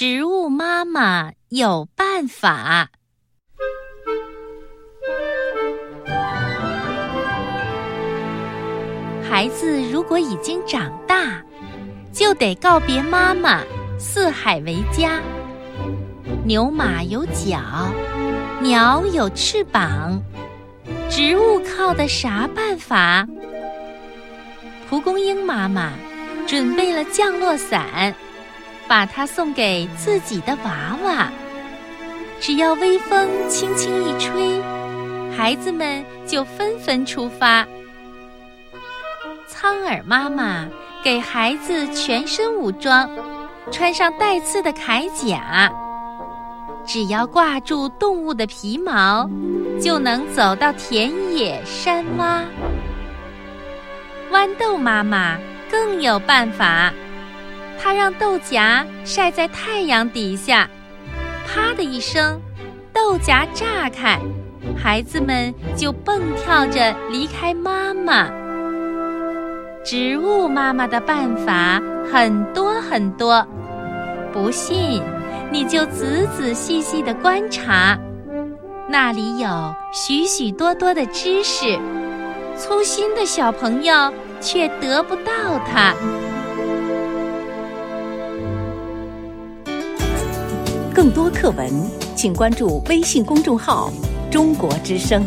植物妈妈有办法。孩子如果已经长大，就得告别妈妈，四海为家。牛马有脚，鸟有翅膀，植物靠的啥办法？蒲公英妈妈准备了降落伞，把它送给自己的娃娃。只要微风轻轻一吹，孩子们就纷纷出发。苍耳妈妈给孩子全身武装，穿上带刺的铠甲。只要挂住动物的皮毛，就能走到田野山洼。豌豆妈妈更有办法，她让豆荚晒在太阳底下，啪的一声，豆荚炸开，孩子们就蹦跳着离开妈妈。植物妈妈的办法很多很多，不信你就仔仔细细的观察，那里有许许多多的知识。粗心的小朋友却得不到它。更多课文，请关注微信公众号“中国之声”。